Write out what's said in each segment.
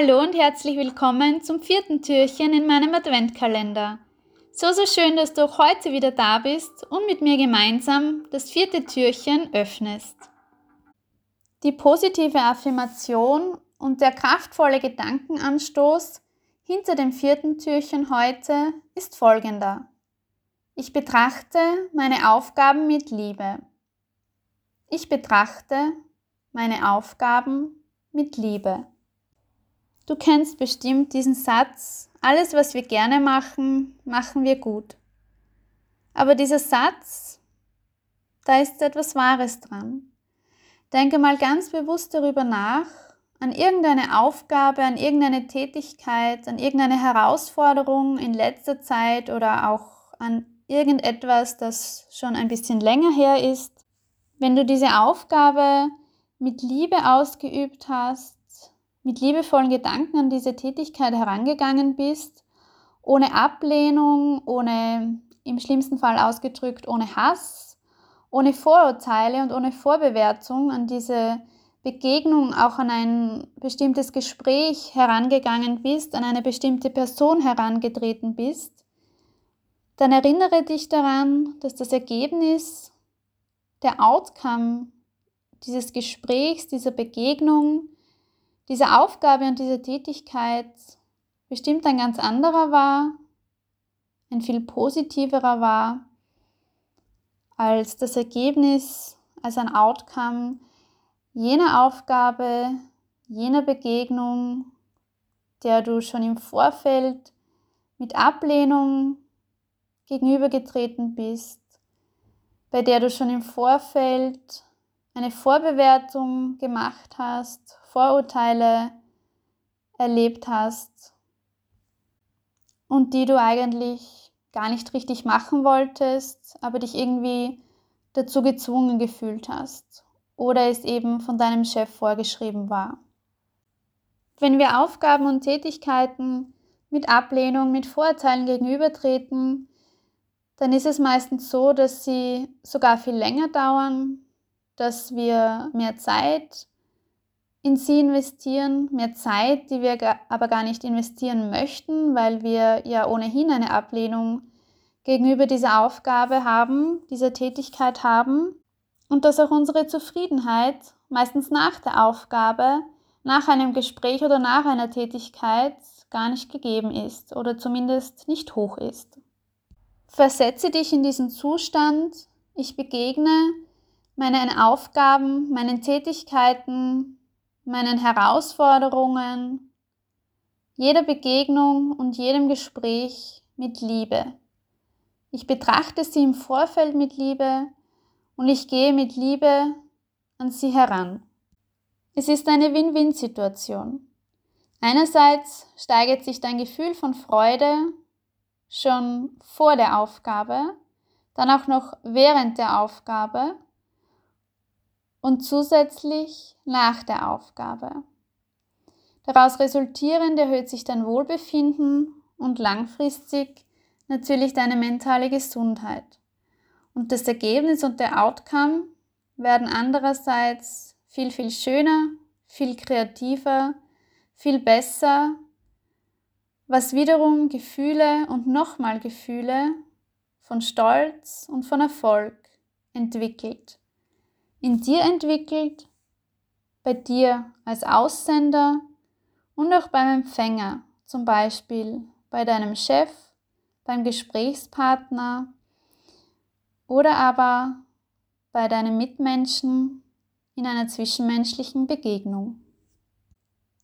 Hallo und herzlich willkommen zum vierten Türchen in meinem Adventkalender. So, so schön, dass du auch heute wieder da bist und mit mir gemeinsam das vierte Türchen öffnest. Die positive Affirmation und der kraftvolle Gedankenanstoß hinter dem vierten Türchen heute ist folgender. Ich betrachte meine Aufgaben mit Liebe. Ich betrachte meine Aufgaben mit Liebe. Du kennst bestimmt diesen Satz, alles, was wir gerne machen, machen wir gut. Aber dieser Satz, da ist etwas Wahres dran. Denke mal ganz bewusst darüber nach, an irgendeine Aufgabe, an irgendeine Tätigkeit, an irgendeine Herausforderung in letzter Zeit oder auch an irgendetwas, das schon ein bisschen länger her ist. Wenn du diese Aufgabe mit Liebe ausgeübt hast, mit liebevollen Gedanken an diese Tätigkeit herangegangen bist, ohne Ablehnung, ohne im schlimmsten Fall ausgedrückt, ohne Hass, ohne Vorurteile und ohne Vorbewertung an diese Begegnung, auch an ein bestimmtes Gespräch herangegangen bist, an eine bestimmte Person herangetreten bist, dann erinnere dich daran, dass das Ergebnis, der Outcome dieses Gesprächs, dieser Begegnung, diese Aufgabe und diese Tätigkeit bestimmt ein ganz anderer war, ein viel positiverer war, als das Ergebnis, als ein Outcome jener Aufgabe, jener Begegnung, der du schon im Vorfeld mit Ablehnung gegenübergetreten bist, bei der du schon im Vorfeld eine Vorbewertung gemacht hast, Vorurteile erlebt hast und die du eigentlich gar nicht richtig machen wolltest, aber dich irgendwie dazu gezwungen gefühlt hast oder es eben von deinem Chef vorgeschrieben war. Wenn wir Aufgaben und Tätigkeiten mit Ablehnung, mit Vorurteilen gegenübertreten, dann ist es meistens so, dass sie sogar viel länger dauern, dass wir mehr Zeit in sie investieren, mehr Zeit, die wir aber gar nicht investieren möchten, weil wir ja ohnehin eine Ablehnung gegenüber dieser Aufgabe haben, dieser Tätigkeit haben und dass auch unsere Zufriedenheit meistens nach der Aufgabe, nach einem Gespräch oder nach einer Tätigkeit gar nicht gegeben ist oder zumindest nicht hoch ist. Versetze dich in diesen Zustand, ich begegne meinen Aufgaben, meinen Tätigkeiten, meinen Herausforderungen, jeder Begegnung und jedem Gespräch mit Liebe. Ich betrachte sie im Vorfeld mit Liebe und ich gehe mit Liebe an sie heran. Es ist eine Win-Win-Situation. Einerseits steigert sich dein Gefühl von Freude schon vor der Aufgabe, dann auch noch während der Aufgabe und zusätzlich nach der Aufgabe. Daraus resultierend erhöht sich dein Wohlbefinden und langfristig natürlich deine mentale Gesundheit. Und das Ergebnis und der Outcome werden andererseits viel, viel schöner, viel kreativer, viel besser, was wiederum Gefühle und nochmal Gefühle von Stolz und von Erfolg entwickelt in dir entwickelt, bei dir als Aussender und auch beim Empfänger, zum Beispiel bei deinem Chef, beim Gesprächspartner oder aber bei deinen Mitmenschen in einer zwischenmenschlichen Begegnung.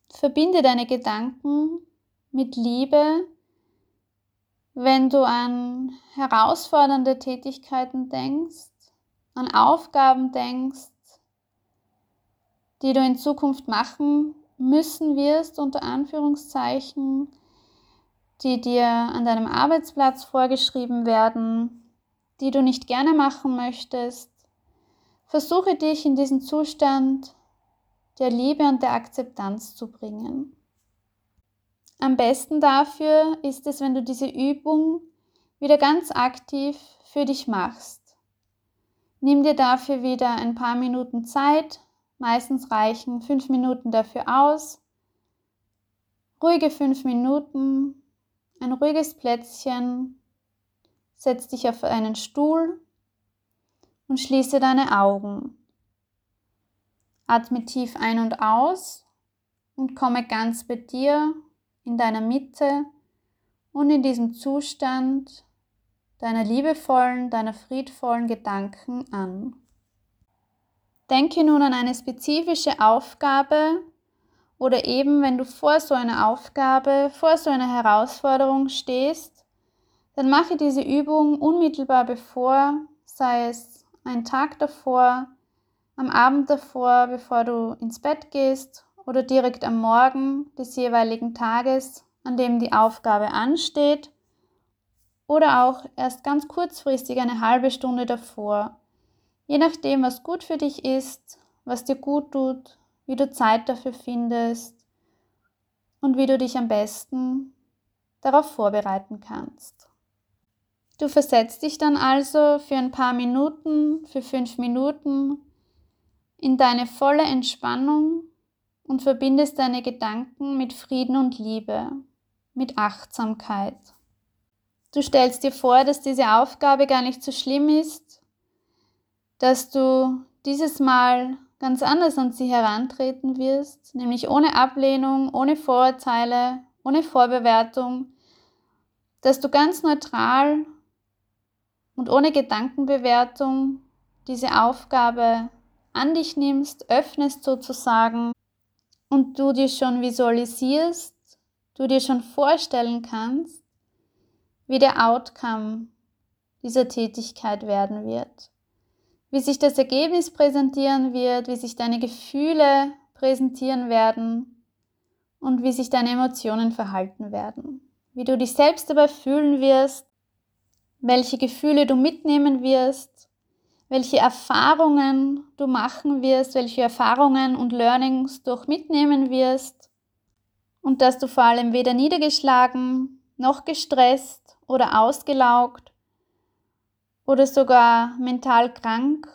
Verbinde deine Gedanken mit Liebe, wenn du an herausfordernde Tätigkeiten denkst an Aufgaben denkst, die du in Zukunft machen müssen wirst, unter Anführungszeichen, die dir an deinem Arbeitsplatz vorgeschrieben werden, die du nicht gerne machen möchtest, versuche dich in diesen Zustand der Liebe und der Akzeptanz zu bringen. Am besten dafür ist es, wenn du diese Übung wieder ganz aktiv für dich machst. Nimm dir dafür wieder ein paar Minuten Zeit. Meistens reichen fünf Minuten dafür aus. ruhige fünf Minuten, ein ruhiges Plätzchen, setz dich auf einen Stuhl und schließe deine Augen. Atme tief ein und aus und komme ganz bei dir in deiner Mitte und in diesem Zustand deiner liebevollen, deiner friedvollen Gedanken an. Denke nun an eine spezifische Aufgabe oder eben wenn du vor so einer Aufgabe, vor so einer Herausforderung stehst, dann mache diese Übung unmittelbar bevor, sei es ein Tag davor, am Abend davor, bevor du ins Bett gehst oder direkt am Morgen des jeweiligen Tages, an dem die Aufgabe ansteht oder auch erst ganz kurzfristig eine halbe Stunde davor. Je nachdem, was gut für dich ist, was dir gut tut, wie du Zeit dafür findest und wie du dich am besten darauf vorbereiten kannst. Du versetzt dich dann also für ein paar Minuten, für fünf Minuten in deine volle Entspannung und verbindest deine Gedanken mit Frieden und Liebe, mit Achtsamkeit. Du stellst dir vor, dass diese Aufgabe gar nicht so schlimm ist, dass du dieses Mal ganz anders an sie herantreten wirst, nämlich ohne Ablehnung, ohne Vorurteile, ohne Vorbewertung, dass du ganz neutral und ohne Gedankenbewertung diese Aufgabe an dich nimmst, öffnest sozusagen und du dir schon visualisierst, du dir schon vorstellen kannst, wie der Outcome dieser Tätigkeit werden wird wie sich das Ergebnis präsentieren wird, wie sich deine Gefühle präsentieren werden und wie sich deine Emotionen verhalten werden. Wie du dich selbst dabei fühlen wirst, welche Gefühle du mitnehmen wirst, welche Erfahrungen du machen wirst, welche Erfahrungen und Learnings du auch mitnehmen wirst und dass du vor allem weder niedergeschlagen noch gestresst oder ausgelaugt oder sogar mental krank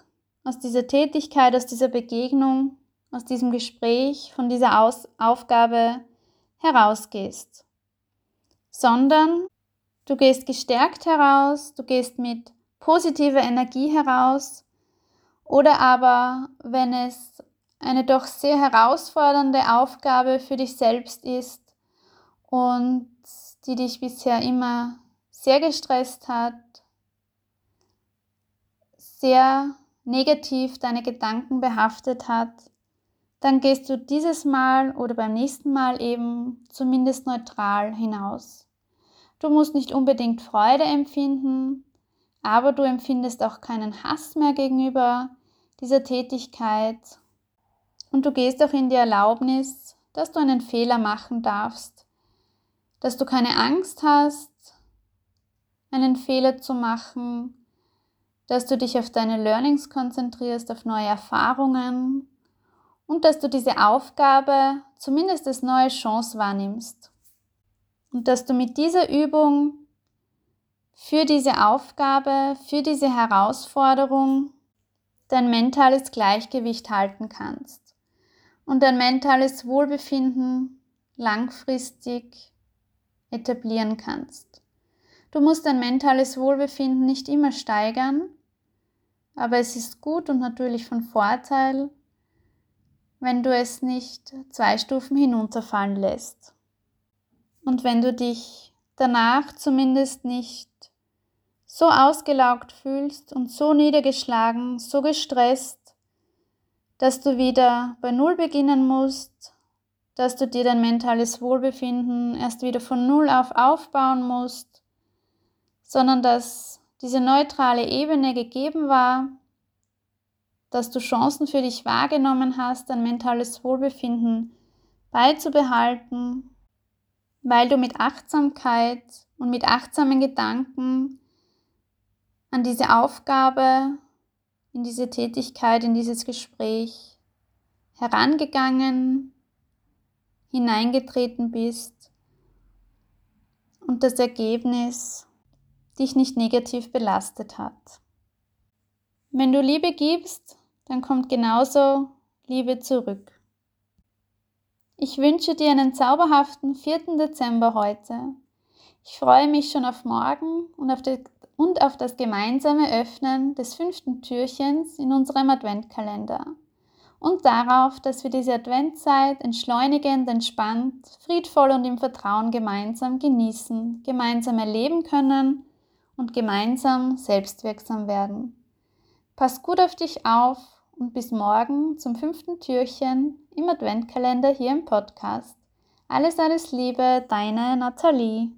aus dieser Tätigkeit, aus dieser Begegnung, aus diesem Gespräch, von dieser aus Aufgabe herausgehst, sondern du gehst gestärkt heraus, du gehst mit positiver Energie heraus oder aber wenn es eine doch sehr herausfordernde Aufgabe für dich selbst ist und die dich bisher immer sehr gestresst hat, sehr negativ deine Gedanken behaftet hat, dann gehst du dieses Mal oder beim nächsten Mal eben zumindest neutral hinaus. Du musst nicht unbedingt Freude empfinden, aber du empfindest auch keinen Hass mehr gegenüber dieser Tätigkeit und du gehst auch in die Erlaubnis, dass du einen Fehler machen darfst, dass du keine Angst hast, einen Fehler zu machen, dass du dich auf deine Learnings konzentrierst, auf neue Erfahrungen und dass du diese Aufgabe zumindest als neue Chance wahrnimmst. Und dass du mit dieser Übung für diese Aufgabe, für diese Herausforderung dein mentales Gleichgewicht halten kannst und dein mentales Wohlbefinden langfristig etablieren kannst. Du musst dein mentales Wohlbefinden nicht immer steigern, aber es ist gut und natürlich von Vorteil, wenn du es nicht zwei Stufen hinunterfallen lässt. Und wenn du dich danach zumindest nicht so ausgelaugt fühlst und so niedergeschlagen, so gestresst, dass du wieder bei Null beginnen musst, dass du dir dein mentales Wohlbefinden erst wieder von Null auf aufbauen musst, sondern dass diese neutrale Ebene gegeben war, dass du Chancen für dich wahrgenommen hast, dein mentales Wohlbefinden beizubehalten, weil du mit Achtsamkeit und mit achtsamen Gedanken an diese Aufgabe, in diese Tätigkeit, in dieses Gespräch herangegangen, hineingetreten bist und das Ergebnis dich nicht negativ belastet hat. Wenn du Liebe gibst, dann kommt genauso Liebe zurück. Ich wünsche dir einen zauberhaften 4. Dezember heute. Ich freue mich schon auf morgen und auf, die, und auf das gemeinsame Öffnen des fünften Türchens in unserem Adventkalender und darauf, dass wir diese Adventzeit entschleunigend, entspannt, friedvoll und im Vertrauen gemeinsam genießen, gemeinsam erleben können und gemeinsam selbstwirksam werden. Pass gut auf dich auf und bis morgen zum fünften Türchen im Adventkalender hier im Podcast. Alles, alles Liebe, deine Nathalie.